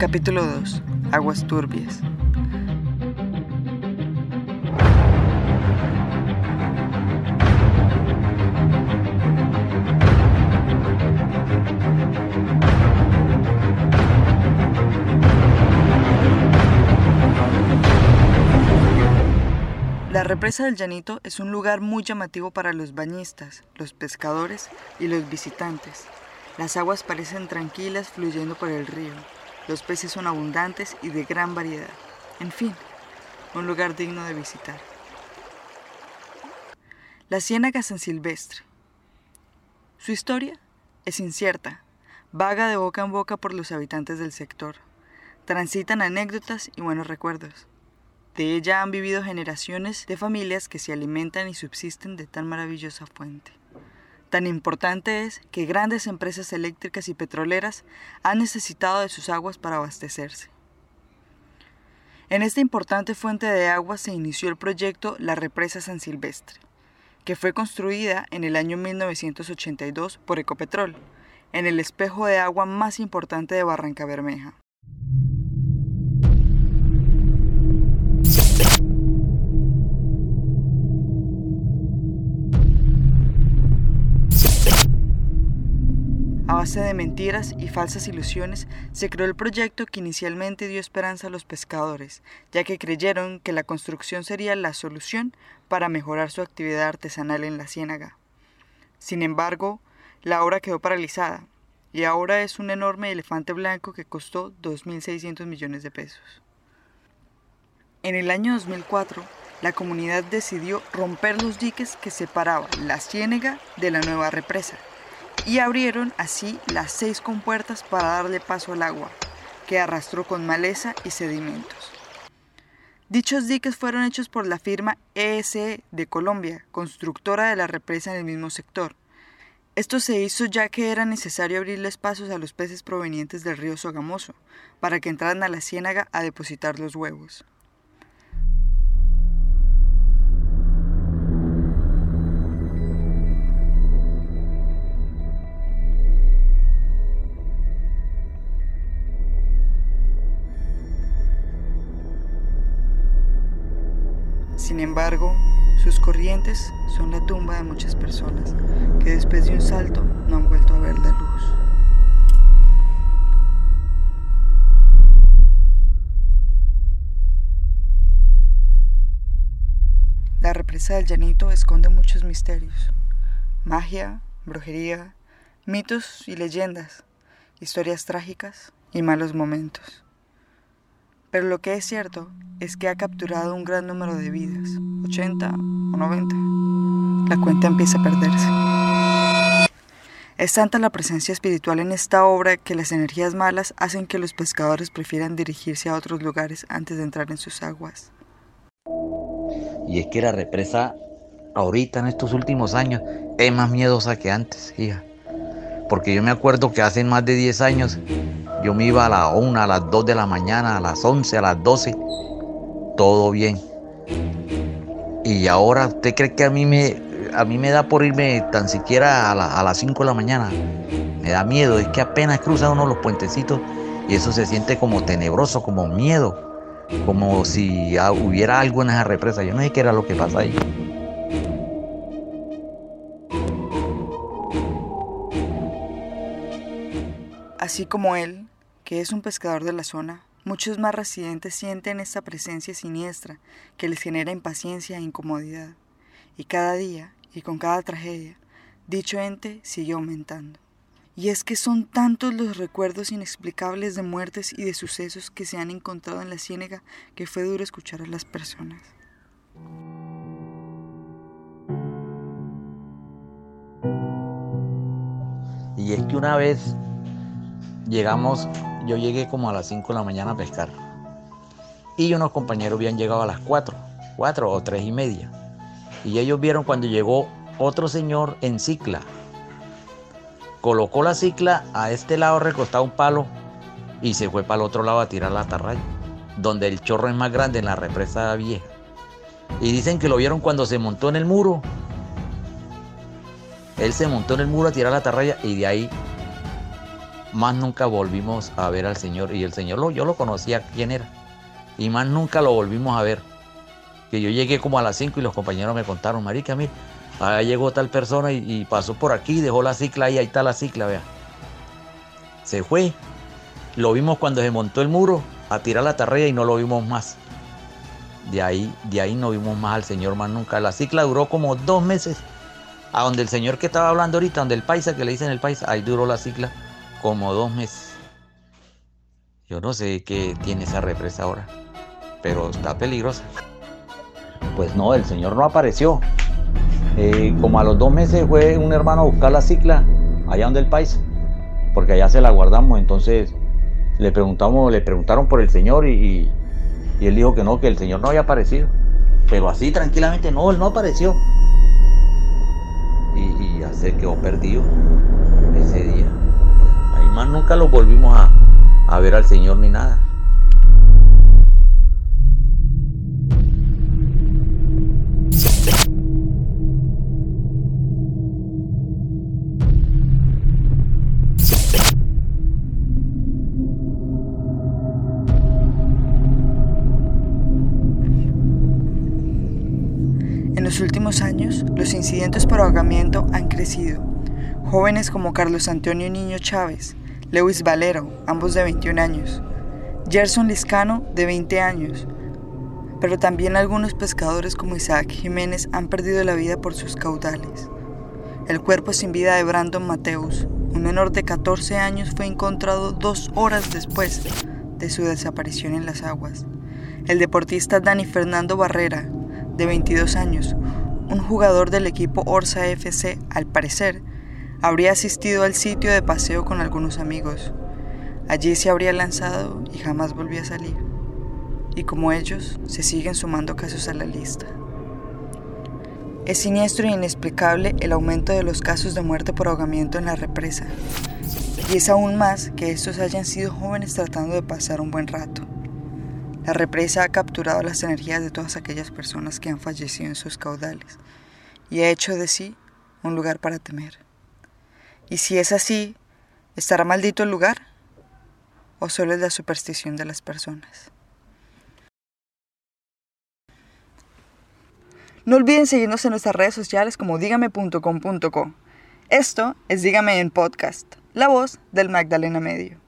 Capítulo 2. Aguas turbias. La represa del Llanito es un lugar muy llamativo para los bañistas, los pescadores y los visitantes. Las aguas parecen tranquilas fluyendo por el río. Los peces son abundantes y de gran variedad. En fin, un lugar digno de visitar. La Ciénaga San Silvestre. Su historia es incierta, vaga de boca en boca por los habitantes del sector. Transitan anécdotas y buenos recuerdos. De ella han vivido generaciones de familias que se alimentan y subsisten de tan maravillosa fuente. Tan importante es que grandes empresas eléctricas y petroleras han necesitado de sus aguas para abastecerse. En esta importante fuente de agua se inició el proyecto La Represa San Silvestre, que fue construida en el año 1982 por Ecopetrol, en el espejo de agua más importante de Barranca Bermeja. Base de mentiras y falsas ilusiones, se creó el proyecto que inicialmente dio esperanza a los pescadores, ya que creyeron que la construcción sería la solución para mejorar su actividad artesanal en la ciénaga. Sin embargo, la obra quedó paralizada, y ahora es un enorme elefante blanco que costó 2.600 millones de pesos. En el año 2004, la comunidad decidió romper los diques que separaban la ciénaga de la nueva represa y abrieron así las seis compuertas para darle paso al agua, que arrastró con maleza y sedimentos. Dichos diques fueron hechos por la firma ESE de Colombia, constructora de la represa en el mismo sector. Esto se hizo ya que era necesario abrirles pasos a los peces provenientes del río Sogamoso, para que entraran a la ciénaga a depositar los huevos. Sin embargo, sus corrientes son la tumba de muchas personas que después de un salto no han vuelto a ver la luz. La represa del llanito esconde muchos misterios, magia, brujería, mitos y leyendas, historias trágicas y malos momentos. Pero lo que es cierto es que ha capturado un gran número de vidas, 80 o 90. La cuenta empieza a perderse. Es tanta la presencia espiritual en esta obra que las energías malas hacen que los pescadores prefieran dirigirse a otros lugares antes de entrar en sus aguas. Y es que la represa ahorita en estos últimos años es más miedosa que antes, hija. Porque yo me acuerdo que hace más de 10 años yo me iba a las 1, a las 2 de la mañana, a las 11, a las 12, todo bien. Y ahora, ¿usted cree que a mí me, a mí me da por irme tan siquiera a, las 5 de la mañana? Me da miedo, es que apenas cruza uno los puentecitos y eso se siente como tenebroso, como miedo, como si hubiera algo en esa represa. Yo no sé qué era lo que pasa ahí. Así como él, que es un pescador de la zona, muchos más residentes sienten esta presencia siniestra que les genera impaciencia e incomodidad. Y cada día, y con cada tragedia, dicho ente sigue aumentando. Y es que son tantos los recuerdos inexplicables de muertes y de sucesos que se han encontrado en la ciénaga que fue duro escuchar a las personas. Y es que una vez llegamos, yo llegué como a las 5 de la mañana a pescar. Y unos compañeros habían llegado a las 4, 4 o 3 y media. Y ellos vieron cuando llegó otro señor en cicla. Colocó la cicla a este lado recostado un palo y se fue para el otro lado a tirar la atarraya, donde el chorro es más grande en la represa vieja. Y dicen que lo vieron cuando se montó en el muro. Él se montó en el muro a tirar la atarraya y de ahí más nunca volvimos a ver al Señor. Y el Señor lo, yo lo conocía quién era. Y más nunca lo volvimos a ver. Que yo llegué como a las 5 y los compañeros me contaron, marica, mira, ahí llegó tal persona y, pasó por aquí, dejó la cicla y ahí está la cicla, vea. Se fue. Lo vimos cuando se montó el muro a tirar la tarrea y no lo vimos más. De ahí, de ahí no vimos más al Señor más nunca. La cicla duró como dos meses. A donde el señor que estaba hablando ahorita, donde el paisa, que le dicen el paisa, ahí duró la cicla como dos meses. Yo no sé qué tiene esa represa ahora, pero está peligrosa. Pues no, el señor no apareció. Eh, como a los dos meses fue un hermano a buscar la cicla allá donde el país, porque allá se la guardamos. Entonces le preguntamos, le preguntaron por el señor y, él dijo que no, que el señor no había aparecido. Pero así tranquilamente, no, él no apareció. Y, y ya se quedó perdido nunca lo volvimos a, a ver al Señor ni nada. En los últimos años, los incidentes por ahogamiento han crecido. Jóvenes como Carlos Antonio Niño Chávez, Lewis Valero, ambos de 21 años, Gerson Liscano, de 20 años, pero también algunos pescadores como Isaac Jiménez han perdido la vida por sus caudales. El cuerpo sin vida de Brandon Mateus, un menor de 14 años, fue encontrado dos horas después de su desaparición en las aguas. El deportista Dani Fernando Barrera, de 22 años, un jugador del equipo Orsa FC, al parecer, habría asistido al sitio de paseo con algunos amigos. Allí se habría lanzado y jamás volvió a salir. Y como ellos, se siguen sumando casos a la lista. Es siniestro e inexplicable el aumento de los casos de muerte por ahogamiento en la represa. Y es aún más que estos hayan sido jóvenes tratando de pasar un buen rato. La represa ha capturado las energías de todas aquellas personas que han fallecido en sus caudales y ha hecho de sí un lugar para temer. Y si es así, ¿estará maldito el lugar? ¿O solo es la superstición de las personas? No olviden seguirnos en nuestras redes sociales como dígame.com.co. Esto es Dígame en Podcast, la voz del Magdalena Medio.